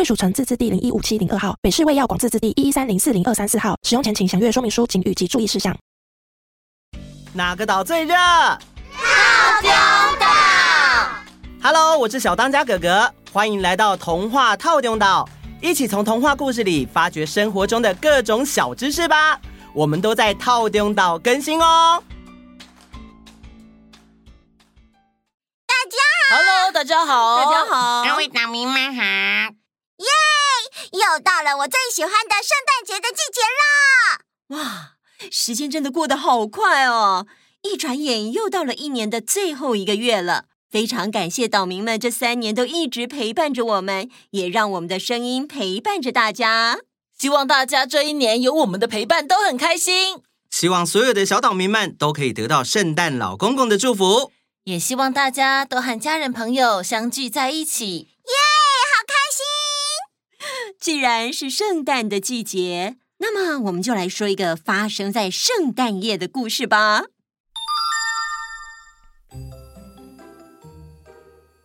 贵属城自治地零一五七零二号，北市卫药广自治地一一三零四零二三四号。使用前请详阅说明书、警语及注意事项。哪个岛最热？套丁岛。Hello，我是小当家哥哥，欢迎来到童话套丁岛，一起从童话故事里发掘生活中的各种小知识吧。我们都在套丁岛更新哦。大家好，Hello，大家好，大家好，各位岛民们好。又到了我最喜欢的圣诞节的季节啦！哇，时间真的过得好快哦！一转眼又到了一年的最后一个月了。非常感谢岛民们这三年都一直陪伴着我们，也让我们的声音陪伴着大家。希望大家这一年有我们的陪伴都很开心。希望所有的小岛民们都可以得到圣诞老公公的祝福。也希望大家都和家人朋友相聚在一起。既然是圣诞的季节，那么我们就来说一个发生在圣诞夜的故事吧。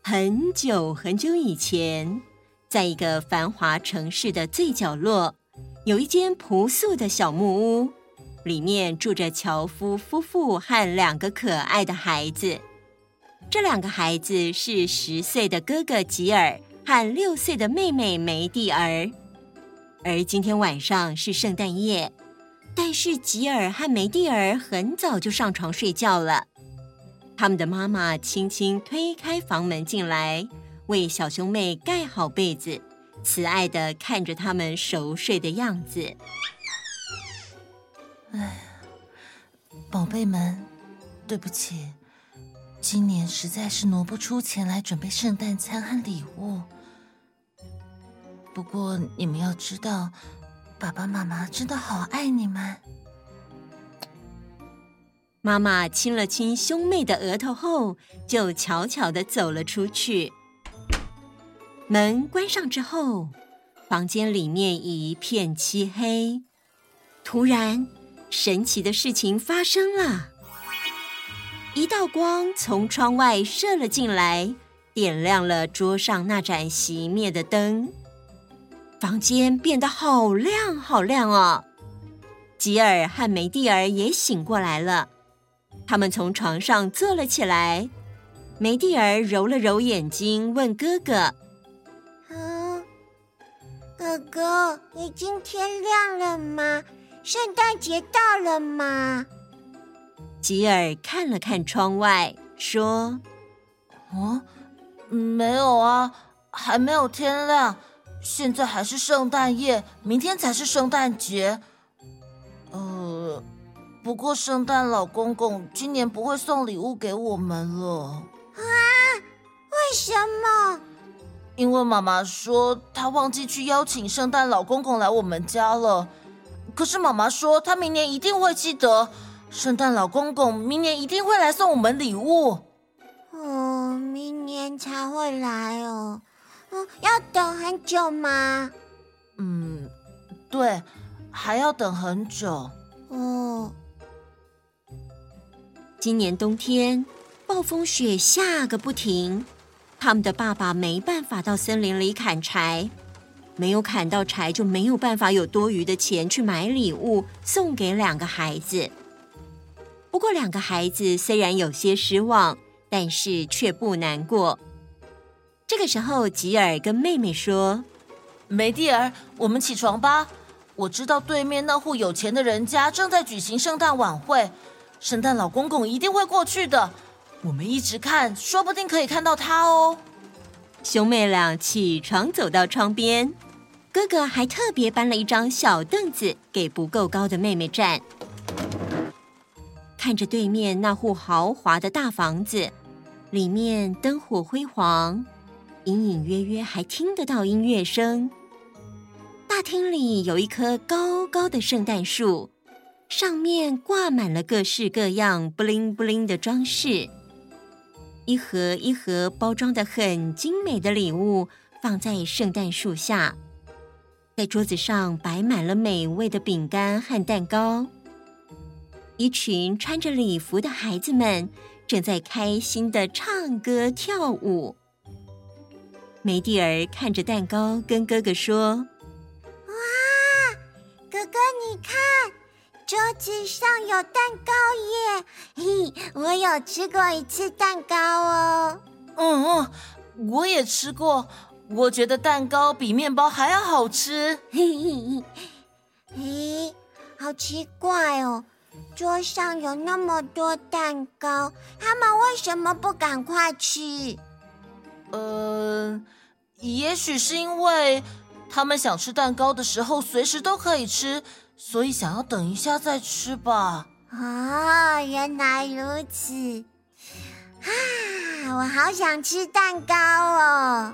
很久很久以前，在一个繁华城市的最角落，有一间朴素的小木屋，里面住着樵夫夫妇和两个可爱的孩子。这两个孩子是十岁的哥哥吉尔。和六岁的妹妹梅蒂尔，而今天晚上是圣诞夜，但是吉尔和梅蒂尔很早就上床睡觉了。他们的妈妈轻轻推开房门进来，为小兄妹盖好被子，慈爱的看着他们熟睡的样子。哎，宝贝们，对不起，今年实在是挪不出钱来准备圣诞餐和礼物。不过你们要知道，爸爸妈妈真的好爱你们。妈妈亲了亲兄妹的额头后，就悄悄的走了出去。门关上之后，房间里面一片漆黑。突然，神奇的事情发生了，一道光从窗外射了进来，点亮了桌上那盏熄灭的灯。房间变得好亮好亮哦！吉尔和梅蒂尔也醒过来了，他们从床上坐了起来。梅蒂尔揉了揉眼睛，问哥哥：“嗯，哥哥，已经天亮了吗？圣诞节到了吗？”吉尔看了看窗外，说：“哦，没有啊，还没有天亮。”现在还是圣诞夜，明天才是圣诞节。呃，不过圣诞老公公今年不会送礼物给我们了。啊？为什么？因为妈妈说她忘记去邀请圣诞老公公来我们家了。可是妈妈说她明年一定会记得，圣诞老公公明年一定会来送我们礼物。哦，明年才会来哦。要等很久吗？嗯，对，还要等很久。哦，今年冬天暴风雪下个不停，他们的爸爸没办法到森林里砍柴，没有砍到柴就没有办法有多余的钱去买礼物送给两个孩子。不过两个孩子虽然有些失望，但是却不难过。这个时候，吉尔跟妹妹说：“梅蒂尔，我们起床吧。我知道对面那户有钱的人家正在举行圣诞晚会，圣诞老公公一定会过去的。我们一直看，说不定可以看到他哦。”兄妹俩起床走到窗边，哥哥还特别搬了一张小凳子给不够高的妹妹站。看着对面那户豪华的大房子，里面灯火辉煌。隐隐约约还听得到音乐声。大厅里有一棵高高的圣诞树，上面挂满了各式各样布灵布灵的装饰。一盒一盒包装的很精美的礼物放在圣诞树下，在桌子上摆满了美味的饼干和蛋糕。一群穿着礼服的孩子们正在开心的唱歌跳舞。梅蒂尔看着蛋糕，跟哥哥说：“哇，哥哥，你看，桌子上有蛋糕耶！嘿，我有吃过一次蛋糕哦。嗯嗯，我也吃过，我觉得蛋糕比面包还要好吃。嘿嘿嘿，嘿，好奇怪哦。”桌上有那么多蛋糕，他们为什么不赶快吃？呃，也许是因为他们想吃蛋糕的时候随时都可以吃，所以想要等一下再吃吧。哦，原来如此。啊，我好想吃蛋糕哦。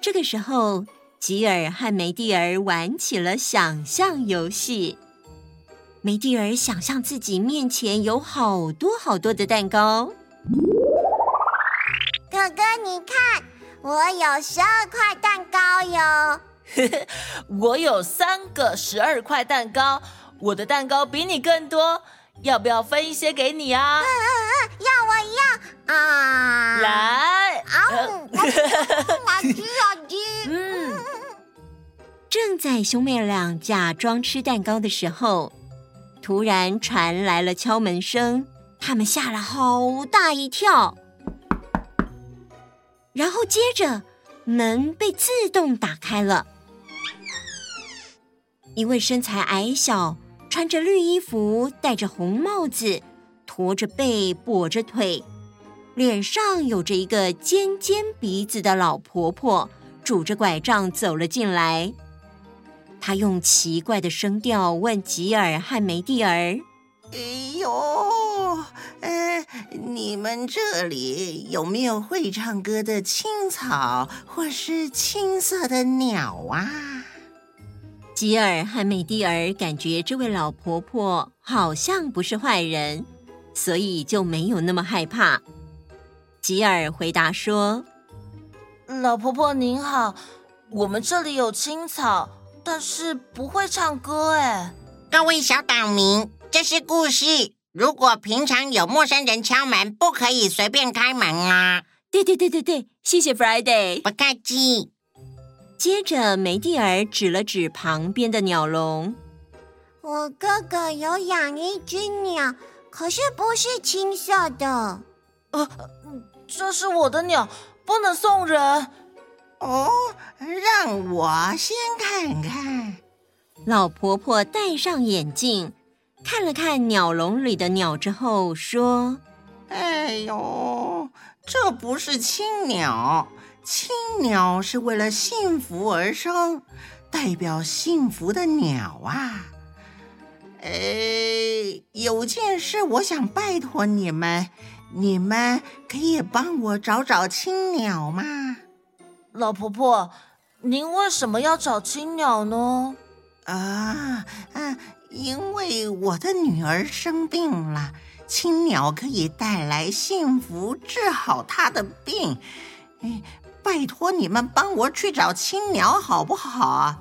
这个时候，吉尔和梅蒂尔玩起了想象游戏。梅蒂尔想象自己面前有好多好多的蛋糕。哥哥，你看，我有十二块蛋糕哟。我有三个十二块蛋糕，我的蛋糕比你更多，要不要分一些给你啊？嗯嗯嗯，要我要啊！来，啊，好吃好吃。嗯，正在兄妹俩假装吃蛋糕的时候。突然传来了敲门声，他们吓了好大一跳。然后接着门被自动打开了，一位身材矮小、穿着绿衣服、戴着红帽子、驼着背、跛着腿、脸上有着一个尖尖鼻子的老婆婆，拄着拐杖走了进来。他用奇怪的声调问吉尔和梅蒂尔：“哎呦，呃，你们这里有没有会唱歌的青草或是青色的鸟啊？”吉尔和梅蒂尔感觉这位老婆婆好像不是坏人，所以就没有那么害怕。吉尔回答说：“老婆婆您好，我们这里有青草。”但是不会唱歌哎！各位小岛民，这是故事。如果平常有陌生人敲门，不可以随便开门啊！对对对对对，谢谢 Friday，不客气。接着，梅蒂尔指了指旁边的鸟笼。我哥哥有养一只鸟，可是不是青色的。呃，这是我的鸟，不能送人。哦，让我先看看。老婆婆戴上眼镜，看了看鸟笼里的鸟之后，说：“哎呦，这不是青鸟，青鸟是为了幸福而生，代表幸福的鸟啊。哎，有件事我想拜托你们，你们可以帮我找找青鸟吗？”老婆婆，您为什么要找青鸟呢？啊，嗯、啊，因为我的女儿生病了，青鸟可以带来幸福，治好她的病。哎，拜托你们帮我去找青鸟好不好啊？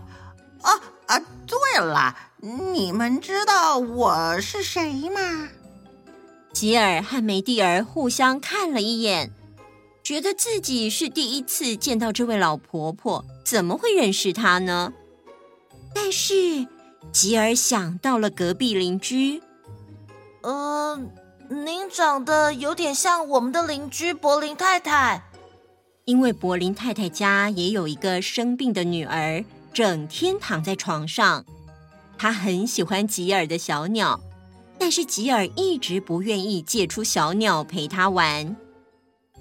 啊啊，对了，你们知道我是谁吗？吉尔和梅蒂尔互相看了一眼。觉得自己是第一次见到这位老婆婆，怎么会认识她呢？但是吉尔想到了隔壁邻居，呃，您长得有点像我们的邻居柏林太太，因为柏林太太家也有一个生病的女儿，整天躺在床上。她很喜欢吉尔的小鸟，但是吉尔一直不愿意借出小鸟陪她玩。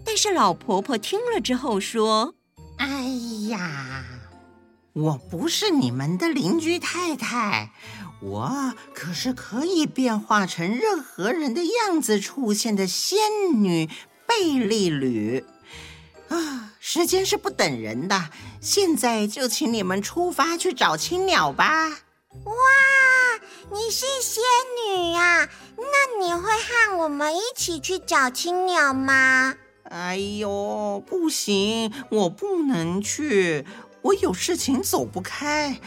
但是老婆婆听了之后说：“哎呀，我不是你们的邻居太太，我可是可以变化成任何人的样子出现的仙女贝利吕。啊，时间是不等人的，现在就请你们出发去找青鸟吧。哇，你是仙女啊？那你会和我们一起去找青鸟吗？哎呦，不行，我不能去，我有事情走不开。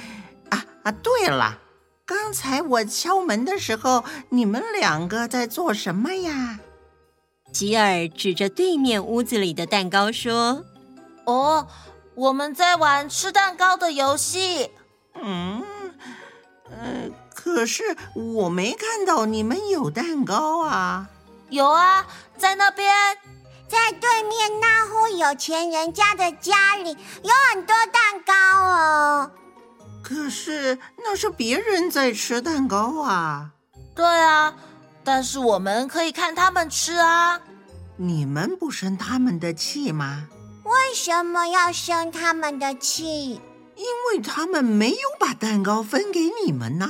啊啊，对了，刚才我敲门的时候，你们两个在做什么呀？吉尔指着对面屋子里的蛋糕说：“哦，我们在玩吃蛋糕的游戏。”嗯，呃，可是我没看到你们有蛋糕啊。有啊，在那边，在对面那户有钱人家的家里有很多蛋糕哦。可是那是别人在吃蛋糕啊。对啊。但是我们可以看他们吃啊！你们不生他们的气吗？为什么要生他们的气？因为他们没有把蛋糕分给你们呐。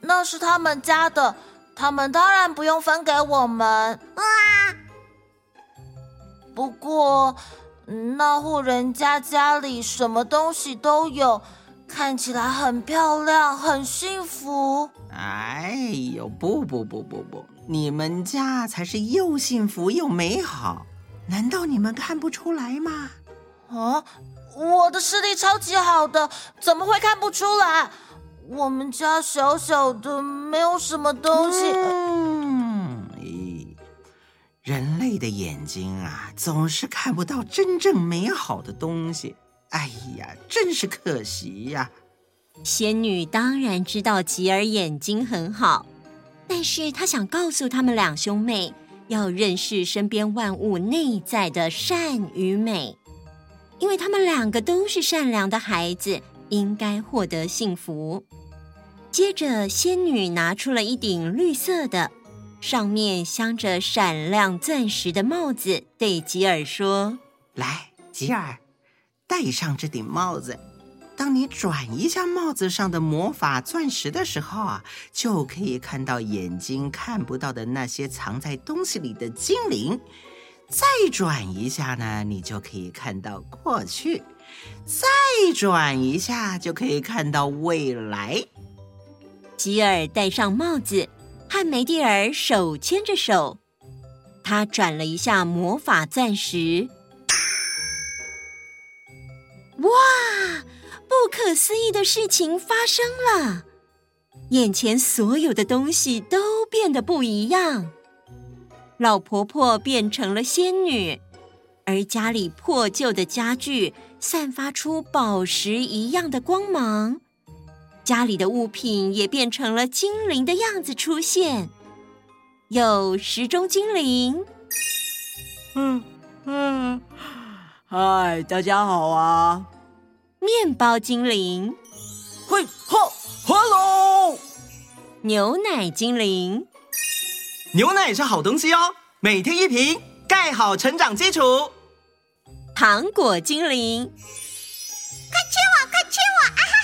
那是他们家的，他们当然不用分给我们。哇！不过那户人家家里什么东西都有，看起来很漂亮，很幸福。哎呦，不不不不不，你们家才是又幸福又美好，难道你们看不出来吗？啊，我的视力超级好的，怎么会看不出来？我们家小小的，没有什么东西。人类的眼睛啊，总是看不到真正美好的东西。哎呀，真是可惜呀。仙女当然知道吉尔眼睛很好，但是她想告诉他们两兄妹，要认识身边万物内在的善与美，因为他们两个都是善良的孩子，应该获得幸福。接着，仙女拿出了一顶绿色的、上面镶着闪亮钻石的帽子，对吉尔说：“来，吉尔，戴上这顶帽子。”当你转一下帽子上的魔法钻石的时候啊，就可以看到眼睛看不到的那些藏在东西里的精灵。再转一下呢，你就可以看到过去；再转一下，就可以看到未来。吉尔戴上帽子，和梅蒂尔手牵着手，他转了一下魔法钻石，哇！不可思议的事情发生了，眼前所有的东西都变得不一样。老婆婆变成了仙女，而家里破旧的家具散发出宝石一样的光芒，家里的物品也变成了精灵的样子出现，有时钟精灵。嗯嗯，嗨，大家好啊！面包精灵，嘿哈，Hello！牛奶精灵，牛奶也是好东西哦，每天一瓶，盖好成长基础。糖果精灵，快吃我，快吃我，啊哈哈！嗨！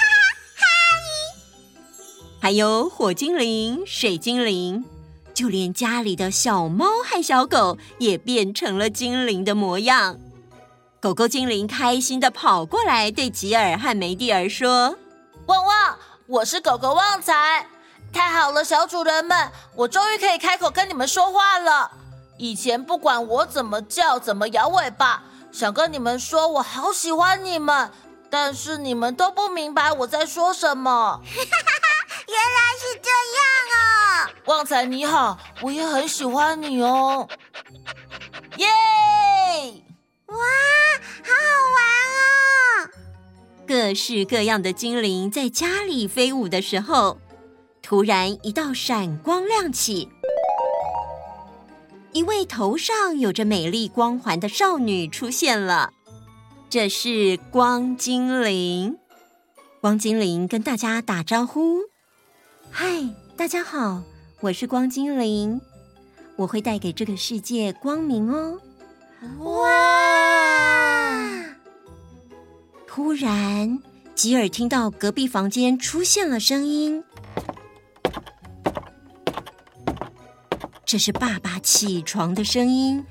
还有火精灵、水精灵，就连家里的小猫和小狗也变成了精灵的模样。狗狗精灵开心的跑过来，对吉尔和梅蒂尔说：“旺旺，我是狗狗旺财，太好了，小主人们，我终于可以开口跟你们说话了。以前不管我怎么叫，怎么摇尾巴，想跟你们说我好喜欢你们，但是你们都不明白我在说什么。原来是这样啊！旺财你好，我也很喜欢你哦。耶！哇！好好玩哦！各式各样的精灵在家里飞舞的时候，突然一道闪光亮起，一位头上有着美丽光环的少女出现了。这是光精灵。光精灵跟大家打招呼：“嗨，大家好，我是光精灵，我会带给这个世界光明哦。”哇！突然，吉尔听到隔壁房间出现了声音，这是爸爸起床的声音。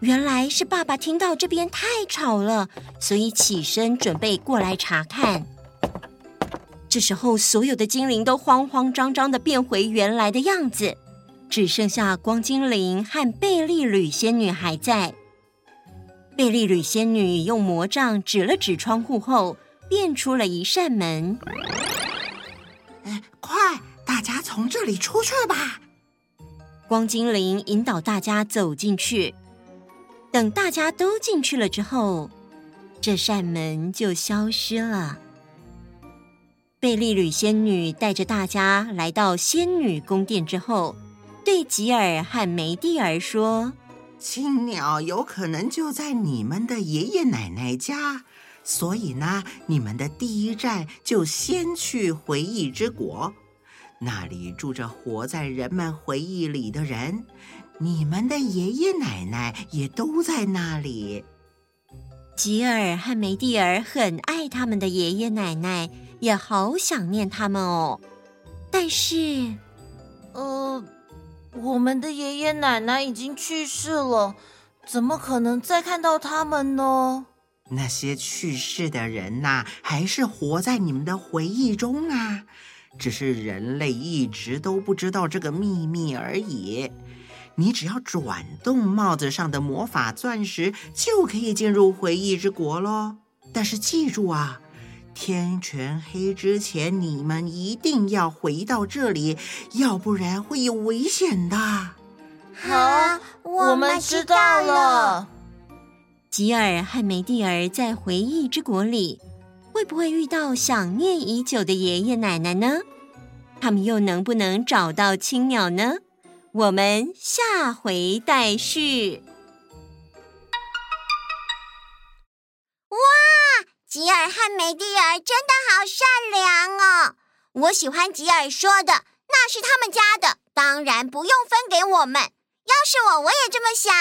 原来是爸爸听到这边太吵了，所以起身准备过来查看。这时候，所有的精灵都慌慌张张的变回原来的样子，只剩下光精灵和贝利吕仙女还在。贝利吕仙女用魔杖指了指窗户后，变出了一扇门。哎，快，大家从这里出去吧！光精灵引导大家走进去。等大家都进去了之后，这扇门就消失了。贝利吕仙女带着大家来到仙女宫殿之后，对吉尔和梅蒂尔说：“青鸟有可能就在你们的爷爷奶奶家，所以呢，你们的第一站就先去回忆之国，那里住着活在人们回忆里的人。”你们的爷爷奶奶也都在那里。吉尔和梅蒂尔很爱他们的爷爷奶奶，也好想念他们哦。但是，呃，我们的爷爷奶奶已经去世了，怎么可能再看到他们呢？那些去世的人呐，还是活在你们的回忆中啊，只是人类一直都不知道这个秘密而已。你只要转动帽子上的魔法钻石，就可以进入回忆之国喽。但是记住啊，天全黑之前，你们一定要回到这里，要不然会有危险的。好，我们知道了。吉尔和梅蒂尔在回忆之国里，会不会遇到想念已久的爷爷奶奶呢？他们又能不能找到青鸟呢？我们下回待续。哇，吉尔和梅蒂尔真的好善良哦！我喜欢吉尔说的，那是他们家的，当然不用分给我们。要是我，我也这么想。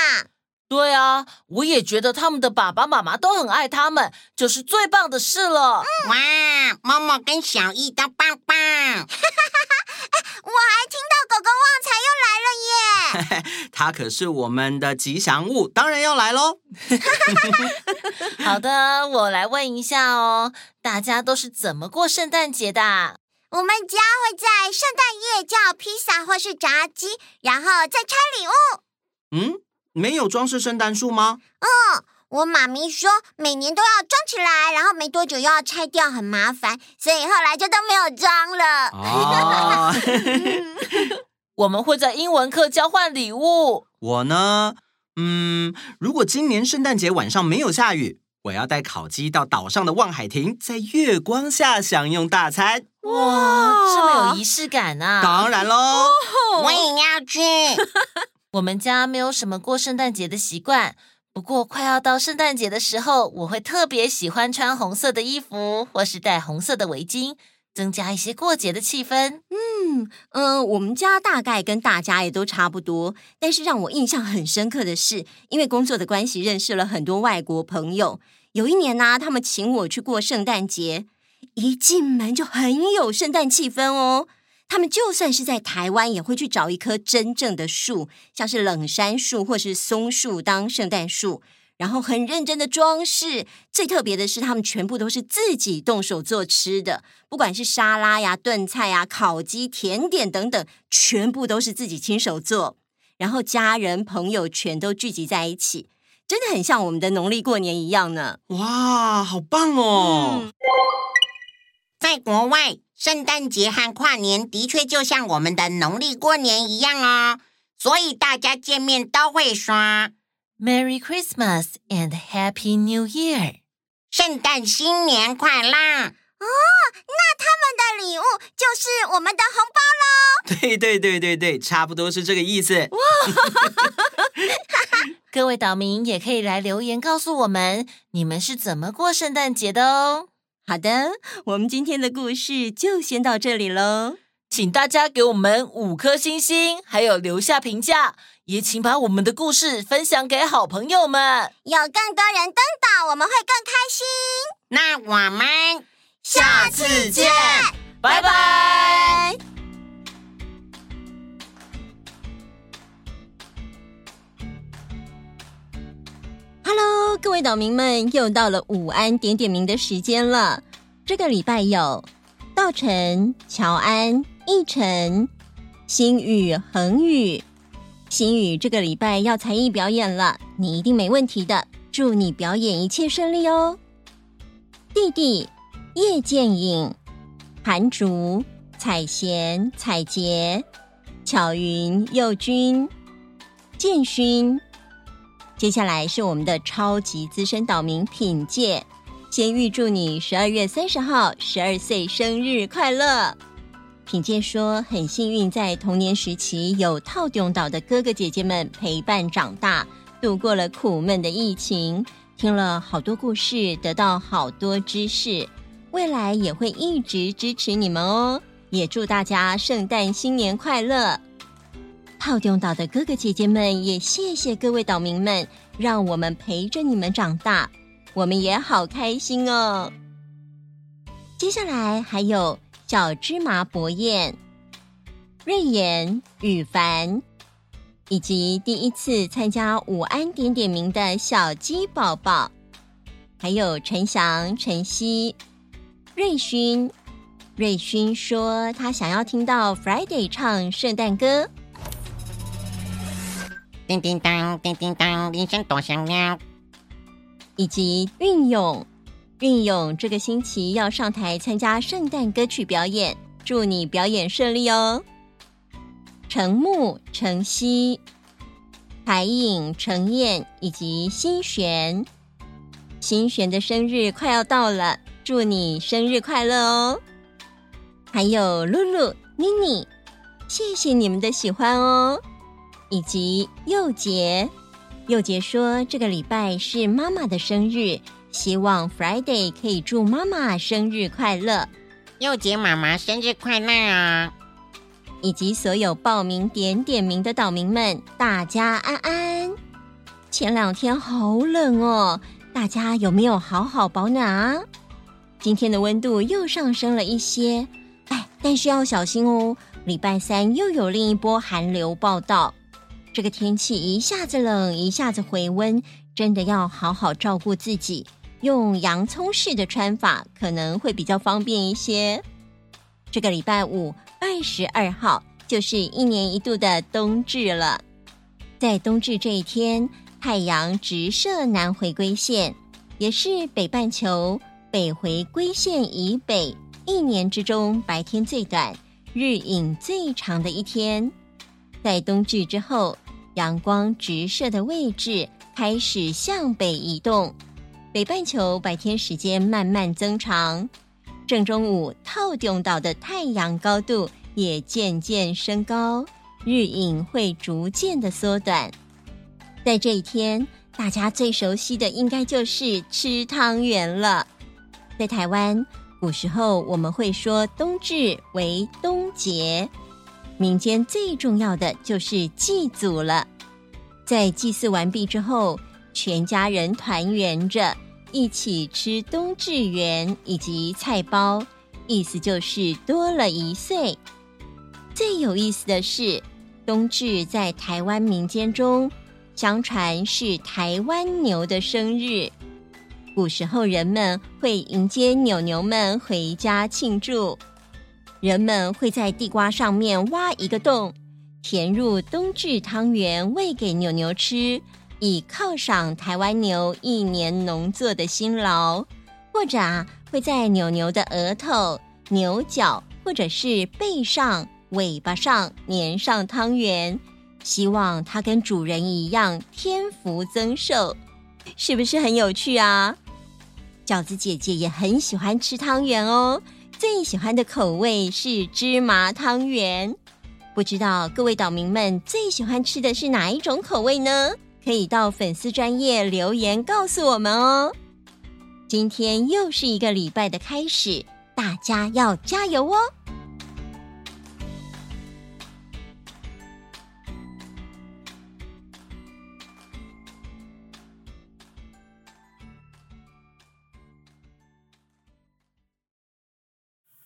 对啊，我也觉得他们的爸爸妈妈都很爱他们，就是最棒的事了。嗯、哇，妈妈跟小艺都棒棒。我还听到狗狗旺财又来了耶！它可是我们的吉祥物，当然要来喽。好的，我来问一下哦，大家都是怎么过圣诞节的？我们家会在圣诞夜叫披萨或是炸鸡，然后再拆礼物。嗯，没有装饰圣诞树吗？嗯。我妈咪说，每年都要装起来，然后没多久又要拆掉，很麻烦，所以后来就都没有装了。哦，我们会在英文课交换礼物。我呢，嗯，如果今年圣诞节晚上没有下雨，我要带烤鸡到岛上的望海亭，在月光下享用大餐。哇，这么有仪式感啊！当然喽，我也要去。我们家没有什么过圣诞节的习惯。不过快要到圣诞节的时候，我会特别喜欢穿红色的衣服，或是戴红色的围巾，增加一些过节的气氛。嗯、呃，我们家大概跟大家也都差不多。但是让我印象很深刻的是，因为工作的关系，认识了很多外国朋友。有一年呢、他们请我去过圣诞节，一进门就很有圣诞气氛哦。他们就算是在台湾，也会去找一棵真正的树，像是冷杉树或是松树当圣诞树，然后很认真的装饰。最特别的是，他们全部都是自己动手做吃的，不管是沙拉呀、炖菜呀、烤鸡、甜点等等，全部都是自己亲手做。然后家人朋友全都聚集在一起，真的很像我们的农历过年一样呢。哇，好棒哦！嗯，在国外。圣诞节和跨年的确就像我们的农历过年一样哦，所以大家见面都会说 “Merry Christmas and Happy New Year”，圣诞新年快乐哦。那他们的礼物就是我们的红包喽？对对对对对，差不多是这个意思。哇！各位岛民也可以来留言告诉我们，你们是怎么过圣诞节的哦。好的，我们今天的故事就先到这里喽。请大家给我们五颗星星，还有留下评价，也请把我们的故事分享给好朋友们。有更多人登岛，我们会更开心。那我们下次见，拜拜。各位岛民们，又到了午安点点名的时间了。这个礼拜有稻城、乔安、奕晨、星宇、恒宇。星宇这个礼拜要才艺表演了，你一定没问题的。祝你表演一切顺利哦。弟弟叶剑影、韩竹、彩贤、彩洁、巧云、佑君、建勋。接下来是我们的超级资深岛民品介，先预祝你十二月三十号十二岁生日快乐。品介说很幸运，在童年时期有套中岛的哥哥姐姐们陪伴长大，度过了苦闷的疫情，听了好多故事，得到好多知识，未来也会一直支持你们哦。也祝大家圣诞新年快乐！套中岛的哥哥姐姐们，也谢谢各位岛民们，让我们陪着你们长大，我们也好开心哦。接下来还有小芝麻博彦、瑞妍、羽凡，以及第一次参加午安点点名的小鸡宝宝，还有陈翔、晨曦、瑞勋。瑞勋说他想要听到 Friday 唱圣诞歌。叮叮当，叮叮当，铃声多响亮。以及运勇，运勇这个星期要上台参加圣诞歌曲表演，祝你表演顺利哦。程木、程曦、海影、程燕以及新璇，新璇的生日快要到了，祝你生日快乐哦。还有露露、妮妮，谢谢你们的喜欢哦。以及佑杰，佑杰说这个礼拜是妈妈的生日，希望 Friday 可以祝妈妈生日快乐。佑杰妈妈生日快乐啊！以及所有报名点点名的岛民们，大家安安。前两天好冷哦，大家有没有好好保暖啊？今天的温度又上升了一些，哎，但是要小心哦，礼拜三又有另一波寒流报道。这个天气一下子冷，一下子回温，真的要好好照顾自己。用洋葱式的穿法可能会比较方便一些。这个礼拜五，二十二号，就是一年一度的冬至了。在冬至这一天，太阳直射南回归线，也是北半球北回归线以北一年之中白天最短、日影最长的一天。在冬至之后，阳光直射的位置开始向北移动，北半球白天时间慢慢增长。正中午，套用岛的太阳高度也渐渐升高，日影会逐渐的缩短。在这一天，大家最熟悉的应该就是吃汤圆了。在台湾，古时候我们会说冬至为冬节。民间最重要的就是祭祖了，在祭祀完毕之后，全家人团圆着一起吃冬至圆以及菜包，意思就是多了一岁。最有意思的是，冬至在台湾民间中，相传是台湾牛的生日，古时候人们会迎接牛牛们回家庆祝。人们会在地瓜上面挖一个洞，填入冬至汤圆，喂给牛牛吃，以犒赏台湾牛一年农作的辛劳。或者啊，会在牛牛的额头、牛角或者是背上、尾巴上粘上汤圆，希望它跟主人一样添福增寿，是不是很有趣啊？饺子姐姐也很喜欢吃汤圆哦。最喜欢的口味是芝麻汤圆，不知道各位岛民们最喜欢吃的是哪一种口味呢？可以到粉丝专业留言告诉我们哦。今天又是一个礼拜的开始，大家要加油哦！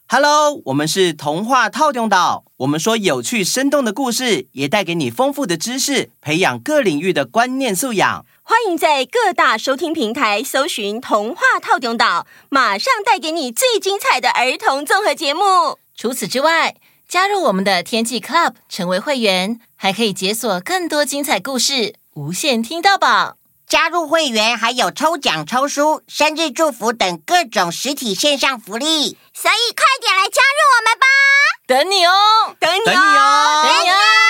Hello，我们是童话套用岛。我们说有趣生动的故事，也带给你丰富的知识，培养各领域的观念素养。欢迎在各大收听平台搜寻“童话套用岛”，马上带给你最精彩的儿童综合节目。除此之外，加入我们的天气 Club，成为会员，还可以解锁更多精彩故事，无限听到饱。加入会员还有抽奖抽书生日祝福等各种实体线上福利。所以快点来加入我们吧。等你哦。等你哦。等你哦。